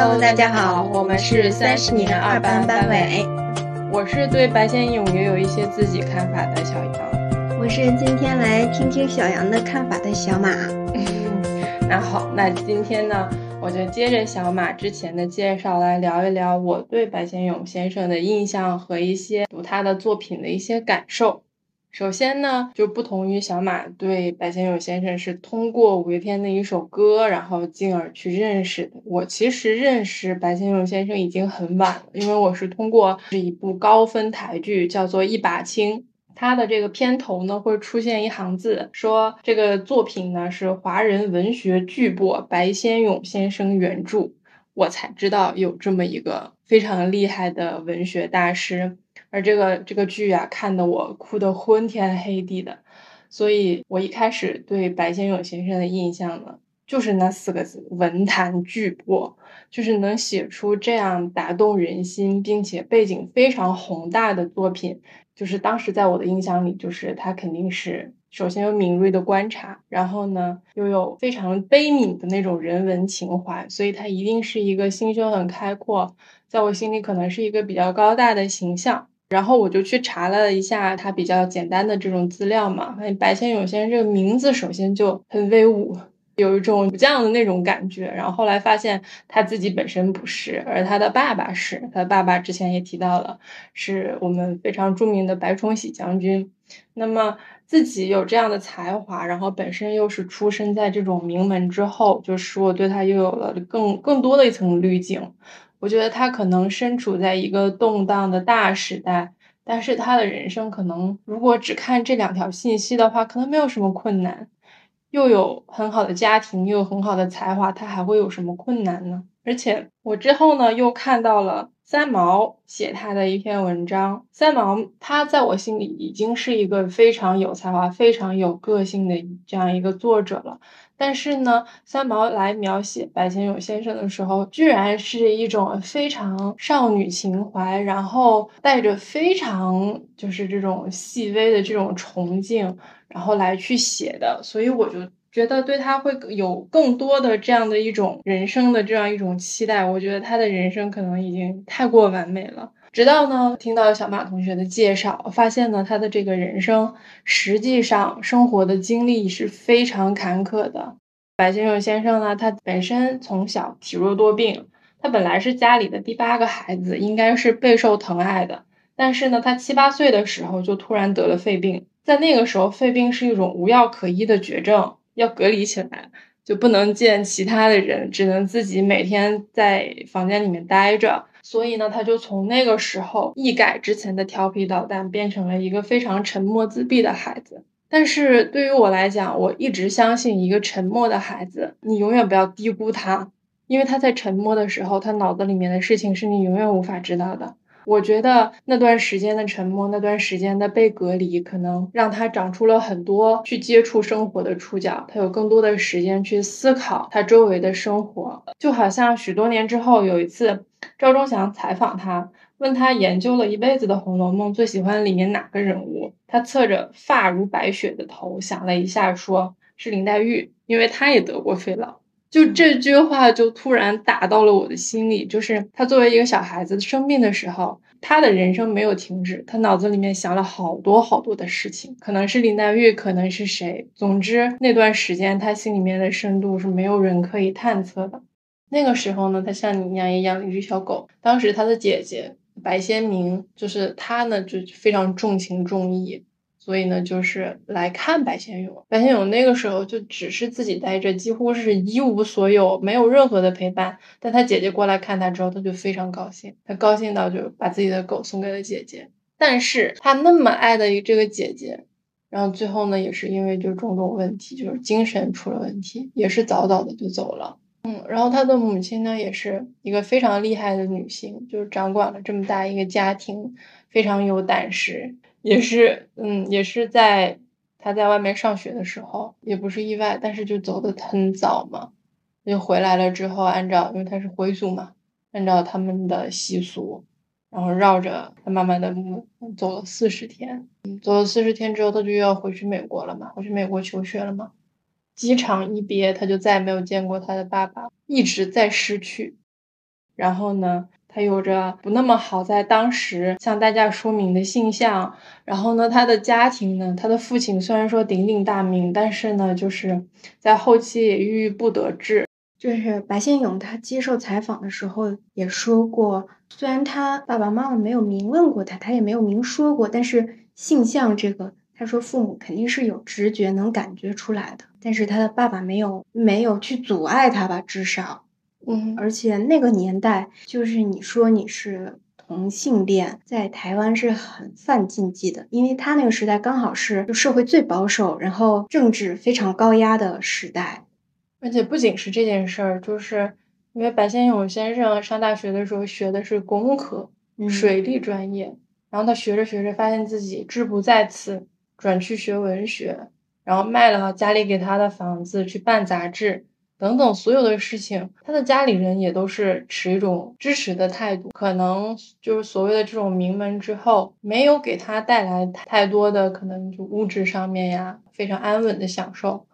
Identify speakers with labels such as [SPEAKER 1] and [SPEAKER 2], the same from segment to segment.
[SPEAKER 1] Hello，大家好，我们是三十年二班班委。
[SPEAKER 2] 我是对白先勇也有一些自己看法的小杨。
[SPEAKER 1] 我是今天来听听小杨的看法的小马。
[SPEAKER 2] 那好，那今天呢，我就接着小马之前的介绍来聊一聊我对白先勇先生的印象和一些读他的作品的一些感受。首先呢，就不同于小马对白先勇先生是通过五月天的一首歌，然后进而去认识的。我其实认识白先勇先生已经很晚了，因为我是通过是一部高分台剧，叫做《一把青》，它的这个片头呢会出现一行字，说这个作品呢是华人文学巨擘白先勇先生原著，我才知道有这么一个非常厉害的文学大师。而这个这个剧啊，看得我哭得昏天黑地的，所以我一开始对白先勇先生的印象呢，就是那四个字：文坛巨擘，就是能写出这样打动人心，并且背景非常宏大的作品。就是当时在我的印象里，就是他肯定是首先有敏锐的观察，然后呢又有非常悲悯的那种人文情怀，所以他一定是一个心胸很开阔，在我心里可能是一个比较高大的形象。然后我就去查了一下他比较简单的这种资料嘛，发现白先勇先生这个名字首先就很威武，有一种武将的那种感觉。然后后来发现他自己本身不是，而他的爸爸是，他的爸爸之前也提到了，是我们非常著名的白崇禧将军。那么自己有这样的才华，然后本身又是出生在这种名门之后，就使我对他又有了更更多的一层滤镜。我觉得他可能身处在一个动荡的大时代，但是他的人生可能如果只看这两条信息的话，可能没有什么困难，又有很好的家庭，又有很好的才华，他还会有什么困难呢？而且我之后呢，又看到了三毛写他的一篇文章。三毛他在我心里已经是一个非常有才华、非常有个性的这样一个作者了。但是呢，三毛来描写白先勇先生的时候，居然是一种非常少女情怀，然后带着非常就是这种细微的这种崇敬，然后来去写的。所以我就觉得对他会有更多的这样的一种人生的这样一种期待。我觉得他的人生可能已经太过完美了。直到呢，听到小马同学的介绍，发现呢，他的这个人生实际上生活的经历是非常坎坷的。白先勇先生呢，他本身从小体弱多病，他本来是家里的第八个孩子，应该是备受疼爱的。但是呢，他七八岁的时候就突然得了肺病，在那个时候，肺病是一种无药可医的绝症，要隔离起来，就不能见其他的人，只能自己每天在房间里面待着。所以呢，他就从那个时候一改之前的调皮捣蛋，变成了一个非常沉默自闭的孩子。但是对于我来讲，我一直相信一个沉默的孩子，你永远不要低估他，因为他在沉默的时候，他脑子里面的事情是你永远无法知道的。我觉得那段时间的沉默，那段时间的被隔离，可能让他长出了很多去接触生活的触角。他有更多的时间去思考他周围的生活，就好像许多年之后有一次，赵忠祥采访他，问他研究了一辈子的《红楼梦》，最喜欢里面哪个人物？他侧着发如白雪的头，想了一下，说是林黛玉，因为他也得过肺痨。就这句话就突然打到了我的心里，就是他作为一个小孩子生病的时候，他的人生没有停止，他脑子里面想了好多好多的事情，可能是林黛玉，可能是谁，总之那段时间他心里面的深度是没有人可以探测的。那个时候呢，他像你一样也养了一只小狗，当时他的姐姐白先明，就是他呢就非常重情重义。所以呢，就是来看白先勇。白先勇那个时候就只是自己待着，几乎是一无所有，没有任何的陪伴。但他姐姐过来看他之后，他就非常高兴，他高兴到就把自己的狗送给了姐姐。但是他那么爱的这个姐姐，然后最后呢，也是因为就种种问题，就是精神出了问题，也是早早的就走了。嗯，然后他的母亲呢，也是一个非常厉害的女性，就是掌管了这么大一个家庭，非常有胆识。也是，嗯，也是在他在外面上学的时候，也不是意外，但是就走的很早嘛，就回来了之后，按照因为他是回族嘛，按照他们的习俗，然后绕着他妈妈的墓走了四十天，走了四十天之后，他就要回去美国了嘛，回去美国求学了嘛，机场一别，他就再也没有见过他的爸爸，一直在失去。然后呢，他有着不那么好在当时向大家说明的性向，然后呢，他的家庭呢，他的父亲虽然说鼎鼎大名，但是呢，就是在后期也郁郁不得志。
[SPEAKER 3] 就是白先勇他接受采访的时候也说过，虽然他爸爸妈妈没有明问过他，他也没有明说过，但是性向这个，他说父母肯定是有直觉能感觉出来的，但是他的爸爸没有没有去阻碍他吧，至少。
[SPEAKER 2] 嗯，
[SPEAKER 3] 而且那个年代，就是你说你是同性恋，在台湾是很犯禁忌的，因为他那个时代刚好是就社会最保守，然后政治非常高压的时代。
[SPEAKER 2] 而且不仅是这件事儿，就是因为白先勇先生上大学的时候学的是工科，水利专业，然后他学着学着发现自己志不在此，转去学文学，然后卖了家里给他的房子去办杂志。等等，所有的事情，他的家里人也都是持一种支持的态度。可能就是所谓的这种名门之后，没有给他带来太多的可能就物质上面呀非常安稳的享受，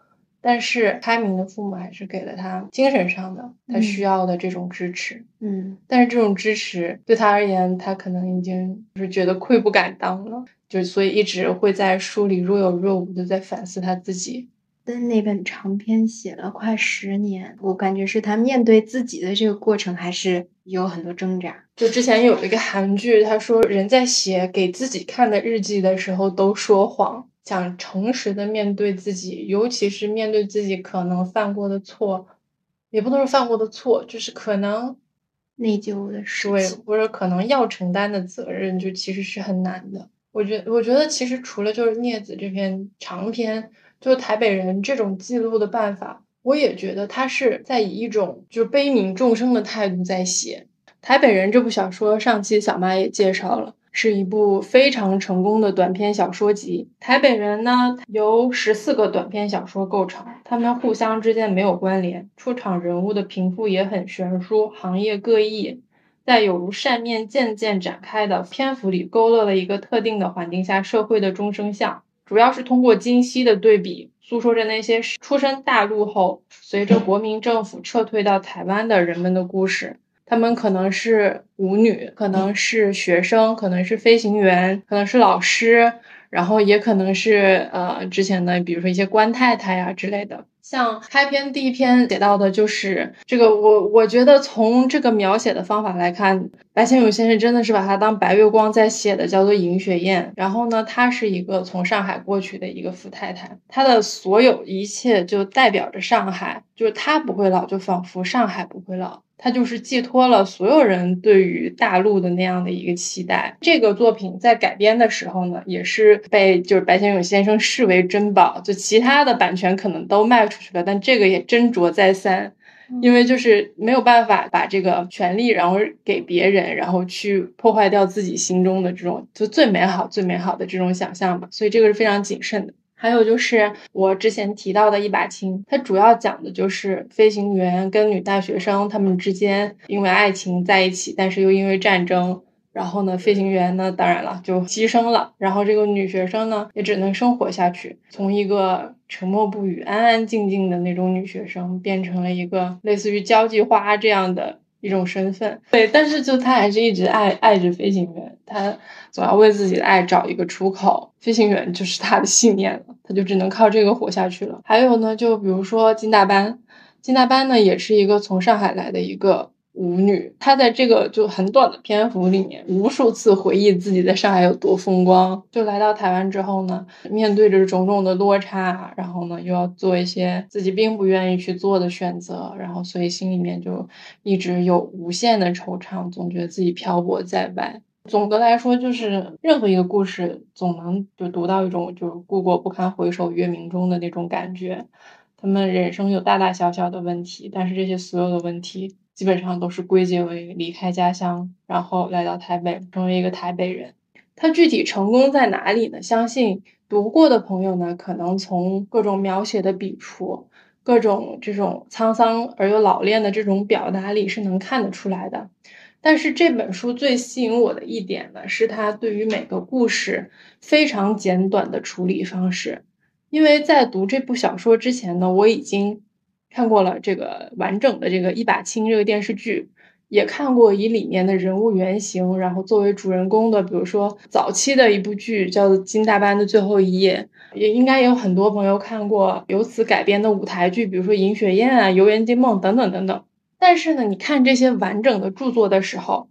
[SPEAKER 2] 但是开明的父母还是给了他精神上的他需要的这种支持。
[SPEAKER 3] 嗯，
[SPEAKER 2] 但是这种支持对他而言，他可能已经就是觉得愧不敢当了，就所以一直会在书里若有若无的在反思他自己。
[SPEAKER 3] 的那本长篇写了快十年，我感觉是他面对自己的这个过程还是有很多挣扎。
[SPEAKER 2] 就之前有一个韩剧，他说人在写给自己看的日记的时候都说谎，想诚实的面对自己，尤其是面对自己可能犯过的错，也不能说犯过的错，就是可能
[SPEAKER 3] 内疚的事
[SPEAKER 2] 情，或者可能要承担的责任，就其实是很难的。我觉我觉得其实除了就是镊子这篇长篇。就台北人这种记录的办法，我也觉得他是在以一种就悲悯众生的态度在写《台北人》这部小说。上期小妈也介绍了，是一部非常成功的短篇小说集。《台北人》呢，由十四个短篇小说构成，他们互相之间没有关联，出场人物的贫富也很悬殊，行业各异，在有如扇面渐渐展开的篇幅里，勾勒了一个特定的环境下社会的众生相。主要是通过今昔的对比，诉说着那些出生大陆后，随着国民政府撤退到台湾的人们的故事。他们可能是舞女，可能是学生，可能是飞行员，可能是老师。然后也可能是呃之前的，比如说一些官太太呀之类的。像开篇第一篇写到的就是这个，我我觉得从这个描写的方法来看，白先勇先生真的是把他当白月光在写的，叫做尹雪艳。然后呢，她是一个从上海过去的一个富太太，她的所有一切就代表着上海，就是她不会老，就仿佛上海不会老。他就是寄托了所有人对于大陆的那样的一个期待。这个作品在改编的时候呢，也是被就是白先勇先生视为珍宝。就其他的版权可能都卖出去了，但这个也斟酌再三，因为就是没有办法把这个权利然后给别人，然后去破坏掉自己心中的这种就最美好、最美好的这种想象吧。所以这个是非常谨慎的。还有就是我之前提到的一把青，它主要讲的就是飞行员跟女大学生他们之间因为爱情在一起，但是又因为战争，然后呢，飞行员呢当然了就牺牲了，然后这个女学生呢也只能生活下去，从一个沉默不语、安安静静的那种女学生，变成了一个类似于交际花这样的。一种身份，对，但是就他还是一直爱爱着飞行员，他总要为自己的爱找一个出口，飞行员就是他的信念了，他就只能靠这个活下去了。还有呢，就比如说金大班，金大班呢也是一个从上海来的一个。舞女，她在这个就很短的篇幅里面，无数次回忆自己在上海有多风光。就来到台湾之后呢，面对着种种的落差，然后呢又要做一些自己并不愿意去做的选择，然后所以心里面就一直有无限的惆怅，总觉得自己漂泊在外。总的来说，就是任何一个故事，总能就读到一种就是故国不堪回首月明中的那种感觉。他们人生有大大小小的问题，但是这些所有的问题。基本上都是归结为离开家乡，然后来到台北，成为一个台北人。他具体成功在哪里呢？相信读过的朋友呢，可能从各种描写的笔触，各种这种沧桑而又老练的这种表达里是能看得出来的。但是这本书最吸引我的一点呢，是他对于每个故事非常简短的处理方式。因为在读这部小说之前呢，我已经。看过了这个完整的这个一把青这个电视剧，也看过以里面的人物原型，然后作为主人公的，比如说早期的一部剧叫做《金大班的最后一夜》，也应该有很多朋友看过由此改编的舞台剧，比如说《银雪艳》啊、《游园惊梦》等等等等。但是呢，你看这些完整的著作的时候，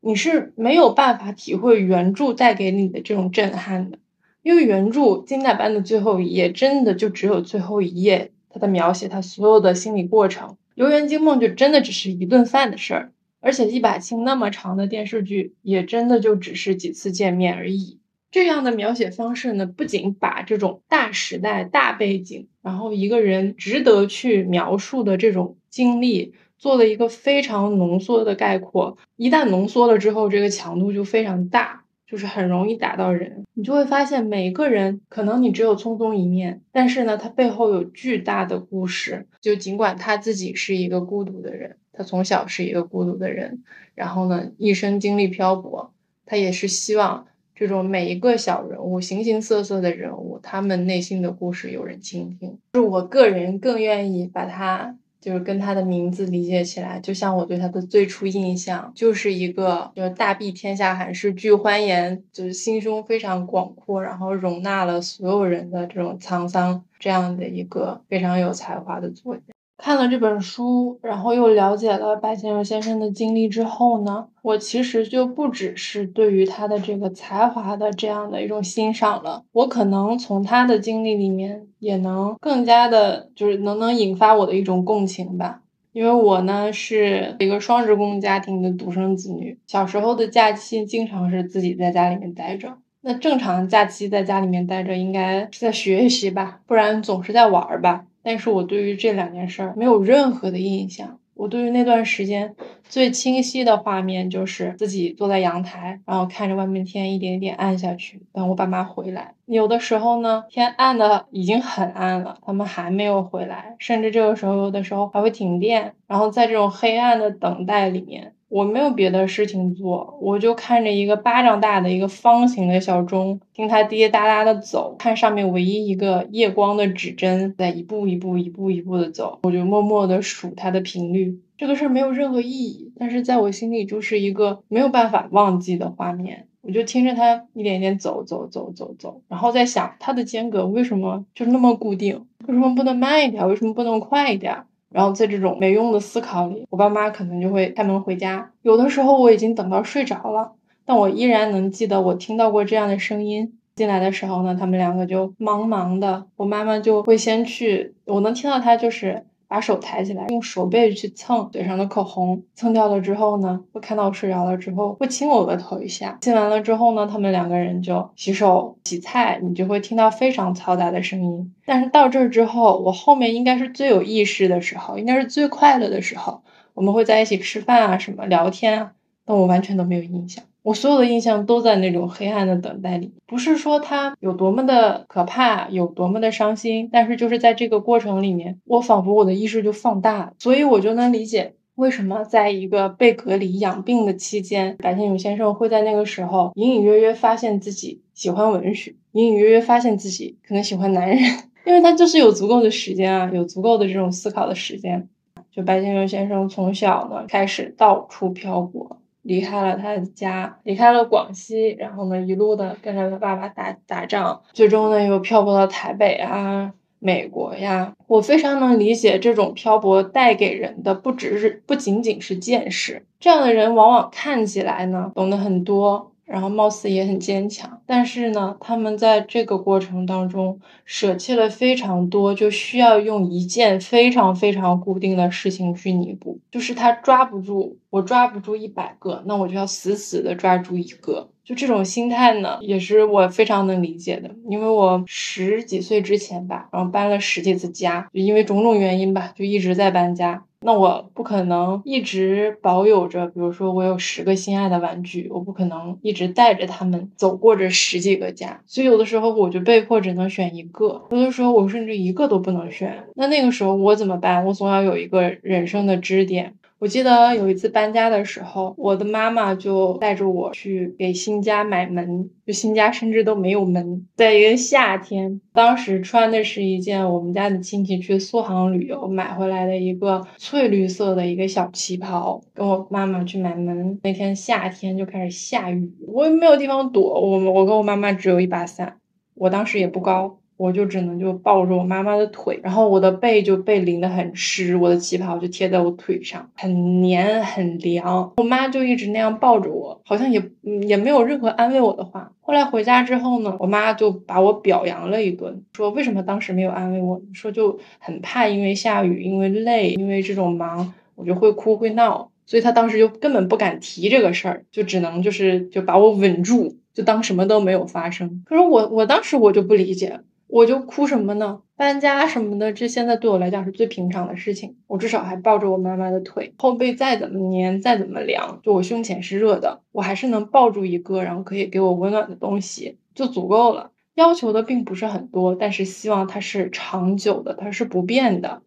[SPEAKER 2] 你是没有办法体会原著带给你的这种震撼的，因为原著《金大班的最后一页》真的就只有最后一页，他的描写他所有的心理过程，《游园惊梦》就真的只是一顿饭的事儿，而且一把青那么长的电视剧，也真的就只是几次见面而已。这样的描写方式呢，不仅把这种大时代、大背景，然后一个人值得去描述的这种经历。做了一个非常浓缩的概括，一旦浓缩了之后，这个强度就非常大，就是很容易打到人。你就会发现，每个人可能你只有匆匆一面，但是呢，他背后有巨大的故事。就尽管他自己是一个孤独的人，他从小是一个孤独的人，然后呢，一生经历漂泊，他也是希望这种每一个小人物、形形色色的人物，他们内心的故事有人倾听。就是我个人更愿意把他。就是跟他的名字理解起来，就像我对他的最初印象，就是一个就是大庇天下寒士俱欢颜，就是心胸非常广阔，然后容纳了所有人的这种沧桑，这样的一个非常有才华的作家。看了这本书，然后又了解了白先勇先生的经历之后呢，我其实就不只是对于他的这个才华的这样的一种欣赏了，我可能从他的经历里面也能更加的，就是能能引发我的一种共情吧。因为我呢是一个双职工家庭的独生子女，小时候的假期经常是自己在家里面待着。那正常假期在家里面待着，应该是在学习吧，不然总是在玩儿吧。但是我对于这两件事儿没有任何的印象。我对于那段时间最清晰的画面就是自己坐在阳台，然后看着外面天一点点暗下去，等我爸妈回来。有的时候呢，天暗的已经很暗了，他们还没有回来，甚至这个时候有的时候还会停电。然后在这种黑暗的等待里面。我没有别的事情做，我就看着一个巴掌大的一个方形的小钟，听它滴滴答答的走，看上面唯一一个夜光的指针在一步一步、一步一步的走，我就默默的数它的频率。这个事儿没有任何意义，但是在我心里就是一个没有办法忘记的画面。我就听着它一点一点走走走走走，然后在想它的间隔为什么就那么固定？为什么不能慢一点？为什么不能快一点？然后在这种没用的思考里，我爸妈可能就会开门回家。有的时候我已经等到睡着了，但我依然能记得我听到过这样的声音。进来的时候呢，他们两个就忙忙的，我妈妈就会先去，我能听到她就是。把手抬起来，用手背去蹭嘴上的口红，蹭掉了之后呢，会看到我睡着了之后，会亲我额头一下。亲完了之后呢，他们两个人就洗手洗菜，你就会听到非常嘈杂的声音。但是到这儿之后，我后面应该是最有意识的时候，应该是最快乐的时候，我们会在一起吃饭啊，什么聊天啊，但我完全都没有印象。我所有的印象都在那种黑暗的等待里，不是说它有多么的可怕，有多么的伤心，但是就是在这个过程里面，我仿佛我的意识就放大了，所以我就能理解为什么在一个被隔离养病的期间，白先勇先生会在那个时候隐隐约约发现自己喜欢文学，隐隐约约发现自己可能喜欢男人，因为他就是有足够的时间啊，有足够的这种思考的时间。就白先勇先生从小呢开始到处漂泊。离开了他的家，离开了广西，然后呢，一路的跟着他爸爸打打仗，最终呢又漂泊到台北啊、美国呀。我非常能理解这种漂泊带给人的不只是不仅仅是见识，这样的人往往看起来呢懂得很多。然后貌似也很坚强，但是呢，他们在这个过程当中舍弃了非常多，就需要用一件非常非常固定的事情去弥补。就是他抓不住，我抓不住一百个，那我就要死死的抓住一个。就这种心态呢，也是我非常能理解的，因为我十几岁之前吧，然后搬了十几次家，就因为种种原因吧，就一直在搬家。那我不可能一直保有着，比如说我有十个心爱的玩具，我不可能一直带着他们走过这十几个家，所以有的时候我就被迫只能选一个，有的时候我甚至一个都不能选。那那个时候我怎么办？我总要有一个人生的支点，我记得有一次搬家的时候，我的妈妈就带着我去给新家买门，就新家甚至都没有门。在一个夏天，当时穿的是一件我们家的亲戚去苏杭旅游买回来的一个翠绿色的一个小旗袍，跟我妈妈去买门。那天夏天就开始下雨，我也没有地方躲，我我跟我妈妈只有一把伞，我当时也不高。我就只能就抱着我妈妈的腿，然后我的背就被淋得很湿，我的旗袍就贴在我腿上，很黏很凉。我妈就一直那样抱着我，好像也也没有任何安慰我的话。后来回家之后呢，我妈就把我表扬了一顿，说为什么当时没有安慰我？说就很怕因为下雨，因为累，因为这种忙，我就会哭会闹，所以她当时就根本不敢提这个事儿，就只能就是就把我稳住，就当什么都没有发生。可是我我当时我就不理解。我就哭什么呢？搬家什么的，这现在对我来讲是最平常的事情。我至少还抱着我妈妈的腿，后背再怎么粘，再怎么凉，就我胸前是热的，我还是能抱住一个，然后可以给我温暖的东西就足够了。要求的并不是很多，但是希望它是长久的，它是不变的。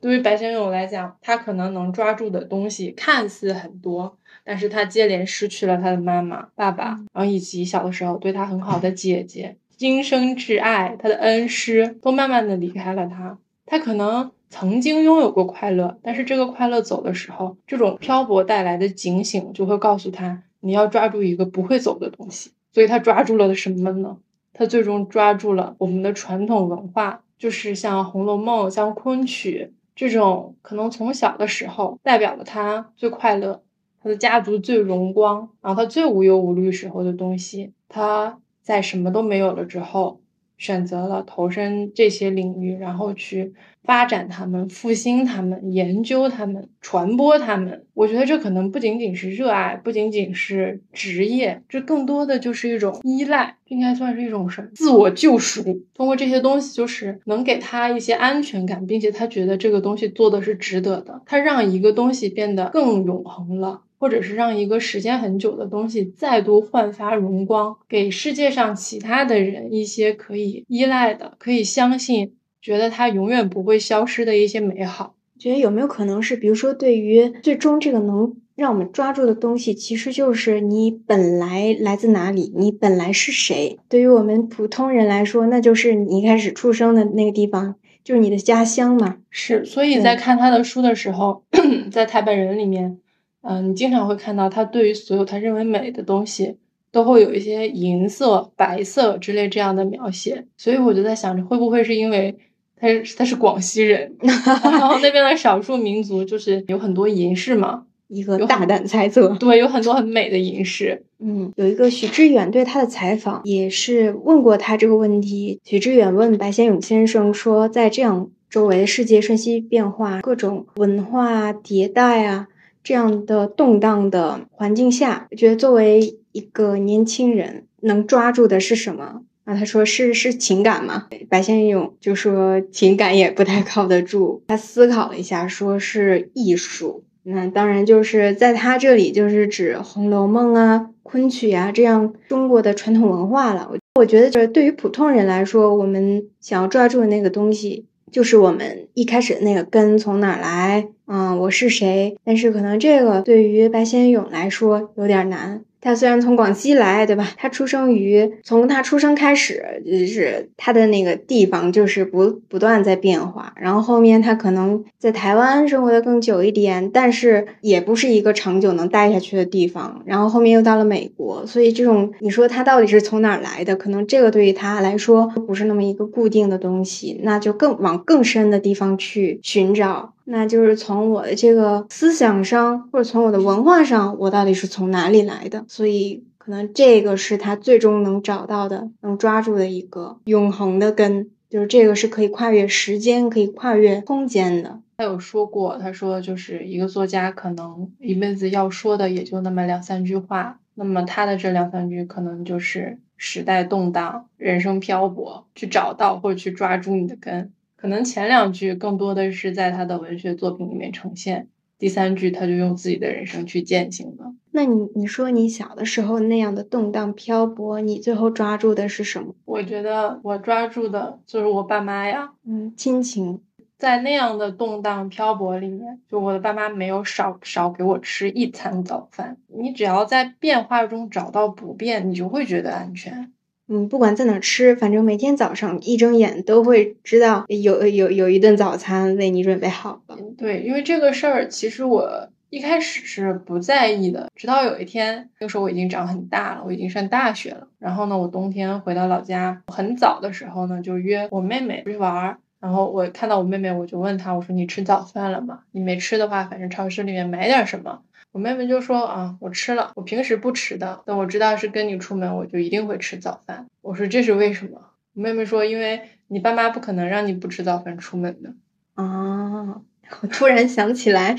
[SPEAKER 2] 对于白先勇来讲，他可能能抓住的东西看似很多，但是他接连失去了他的妈妈、爸爸，然后以及小的时候对他很好的姐姐。今生挚爱，他的恩师都慢慢的离开了他。他可能曾经拥有过快乐，但是这个快乐走的时候，这种漂泊带来的警醒就会告诉他，你要抓住一个不会走的东西。所以他抓住了什么呢？他最终抓住了我们的传统文化，就是像《红楼梦》、像昆曲这种，可能从小的时候代表了他最快乐，他的家族最荣光，然后他最无忧无虑时候的东西，他。在什么都没有了之后，选择了投身这些领域，然后去发展他们、复兴他们、研究他们、传播他们。我觉得这可能不仅仅是热爱，不仅仅是职业，这更多的就是一种依赖，应该算是一种什么自我救赎。通过这些东西，就是能给他一些安全感，并且他觉得这个东西做的是值得的。他让一个东西变得更永恒了。或者是让一个时间很久的东西再度焕发荣光，给世界上其他的人一些可以依赖的、可以相信、觉得它永远不会消失的一些美好。
[SPEAKER 3] 觉得有没有可能是，比如说，对于最终这个能让我们抓住的东西，其实就是你本来来自哪里，你本来是谁？对于我们普通人来说，那就是你一开始出生的那个地方，就是你的家乡嘛。
[SPEAKER 2] 是，所以在看他的书的时候，在台北人里面。嗯，你经常会看到他对于所有他认为美的东西，都会有一些银色、白色之类这样的描写。所以我就在想着，会不会是因为他他是广西人，然后那边的少数民族就是有很多银饰嘛？
[SPEAKER 3] 一个大胆猜测，
[SPEAKER 2] 对，有很多很美的银饰。
[SPEAKER 3] 嗯，有一个许知远对他的采访也是问过他这个问题。许知远问白先勇先生说，在这样周围的世界瞬息变化、各种文化迭代啊。这样的动荡的环境下，我觉得作为一个年轻人，能抓住的是什么？啊，他说是是情感嘛。白先勇就说情感也不太靠得住。他思考了一下，说是艺术。那当然就是在他这里就是指《红楼梦》啊、昆曲啊这样中国的传统文化了。我我觉得这对于普通人来说，我们想要抓住的那个东西。就是我们一开始那个根从哪来？嗯，我是谁？但是可能这个对于白先勇来说有点难。他虽然从广西来，对吧？他出生于从他出生开始，就是他的那个地方就是不不断在变化。然后后面他可能在台湾生活的更久一点，但是也不是一个长久能待下去的地方。然后后面又到了美国，所以这种你说他到底是从哪儿来的？可能这个对于他来说不是那么一个固定的东西，那就更往更深的地方去寻找。那就是从我的这个思想上，或者从我的文化上，我到底是从哪里来的？所以可能这个是他最终能找到的、能抓住的一个永恒的根，就是这个是可以跨越时间、可以跨越空间的。
[SPEAKER 2] 他有说过，他说就是一个作家可能一辈子要说的也就那么两三句话，那么他的这两三句可能就是时代动荡、人生漂泊，去找到或者去抓住你的根。可能前两句更多的是在他的文学作品里面呈现，第三句他就用自己的人生去践行了。
[SPEAKER 3] 那你你说你小的时候那样的动荡漂泊，你最后抓住的是什么？
[SPEAKER 2] 我觉得我抓住的就是我爸妈呀，
[SPEAKER 3] 嗯，亲情。
[SPEAKER 2] 在那样的动荡漂泊里面，就我的爸妈没有少少给我吃一餐早饭。你只要在变化中找到不变，你就会觉得安全。
[SPEAKER 3] 嗯，不管在哪吃，反正每天早上一睁眼都会知道有有有一顿早餐为你准备好了。
[SPEAKER 2] 对，因为这个事儿，其实我一开始是不在意的，直到有一天，那个时候我已经长很大了，我已经上大学了。然后呢，我冬天回到老家，很早的时候呢，就约我妹妹出去玩儿。然后我看到我妹妹，我就问她，我说你吃早饭了吗？你没吃的话，反正超市里面买点什么。我妹妹就说啊，我吃了，我平时不吃的，等我知道是跟你出门，我就一定会吃早饭。我说这是为什么？我妹妹说，因为你爸妈不可能让你不吃早饭出门的。
[SPEAKER 3] 啊，我突然想起来。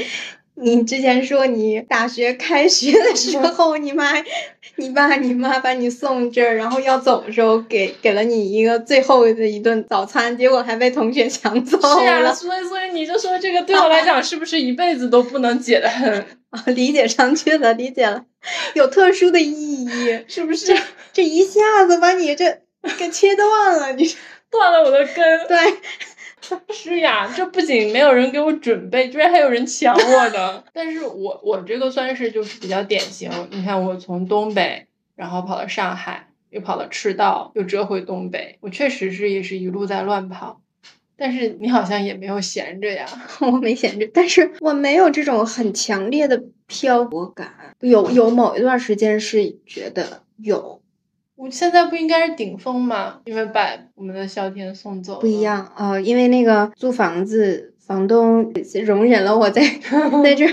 [SPEAKER 3] 你之前说你大学开学的时候，你妈、你爸、你妈把你送这儿，然后要走的时候给给了你一个最后的一顿早餐，结果还被同学抢走了。是
[SPEAKER 2] 啊，所以所以你就说这个对 我来讲是不是一辈子都不能解的很？
[SPEAKER 3] 啊，理解上去了，理解了，有特殊的意义，
[SPEAKER 2] 是不是？
[SPEAKER 3] 这一下子把你这给切断了，你
[SPEAKER 2] 断了我的根。
[SPEAKER 3] 对。
[SPEAKER 2] 是呀，这不仅没有人给我准备，居然还有人抢我的。但是我我这个算是就是比较典型。你看，我从东北，然后跑到上海，又跑到赤道，又折回东北。我确实是也是一路在乱跑。但是你好像也没有闲着呀，
[SPEAKER 3] 我没闲着，但是我没有这种很强烈的漂泊感。有有某一段时间是觉得有。
[SPEAKER 2] 我现在不应该是顶峰吗？因为把我们的萧天送走
[SPEAKER 3] 不一样啊，因为那个租房子房东容忍了我在 在这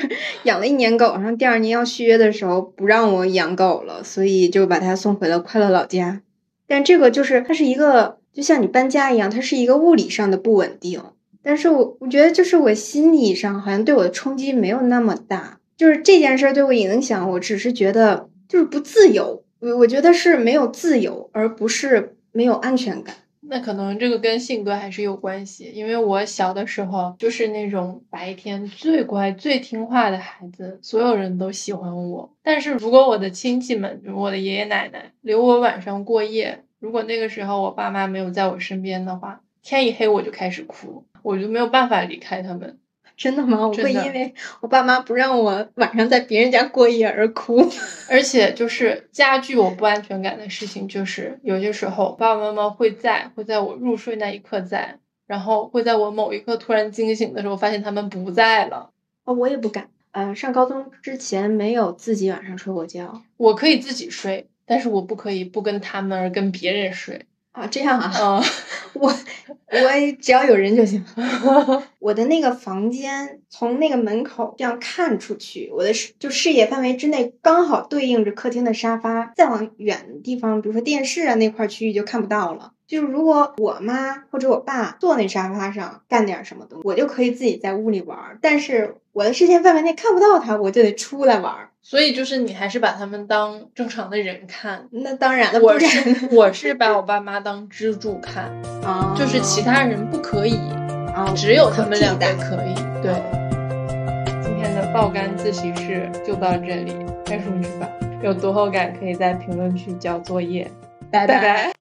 [SPEAKER 3] 养了一年狗，然后第二年要续约的时候不让我养狗了，所以就把它送回了快乐老家。但这个就是它是一个就像你搬家一样，它是一个物理上的不稳定。但是我我觉得就是我心理上好像对我的冲击没有那么大，就是这件事对我影响，我只是觉得就是不自由。我我觉得是没有自由，而不是没有安全感。
[SPEAKER 2] 那可能这个跟性格还是有关系。因为我小的时候就是那种白天最乖、最听话的孩子，所有人都喜欢我。但是如果我的亲戚们，我的爷爷奶奶留我晚上过夜，如果那个时候我爸妈没有在我身边的话，天一黑我就开始哭，我就没有办法离开他们。
[SPEAKER 3] 真的吗？我会因为我爸妈不让我晚上在别人家过夜而哭。
[SPEAKER 2] 而且就是加剧我不安全感的事情，就是有些时候爸爸妈妈会在，会在我入睡那一刻在，然后会在我某一刻突然惊醒的时候发现他们不在了。
[SPEAKER 3] 哦，我也不敢。呃，上高中之前没有自己晚上睡过觉。
[SPEAKER 2] 我可以自己睡，但是我不可以不跟他们而跟别人睡。
[SPEAKER 3] 啊，这样啊，我我只要有人就行。我的那个房间从那个门口这样看出去，我的视就视野范围之内刚好对应着客厅的沙发，再往远的地方，比如说电视啊那块区域就看不到了。就是如果我妈或者我爸坐那沙发上干点什么东西，我就可以自己在屋里玩儿。但是我的视线范围内看不到他，我就得出来玩儿。
[SPEAKER 2] 所以就是你还是把他们当正常的人看。
[SPEAKER 3] 那当然了，
[SPEAKER 2] 我是我是把我爸妈当支柱看，
[SPEAKER 3] 啊，
[SPEAKER 2] 就是其他人不可以，啊，只有他们两个可以。对，今天的爆肝自习室就到这里，该出去吧。有读后感可以在评论区交作业。
[SPEAKER 3] 拜拜。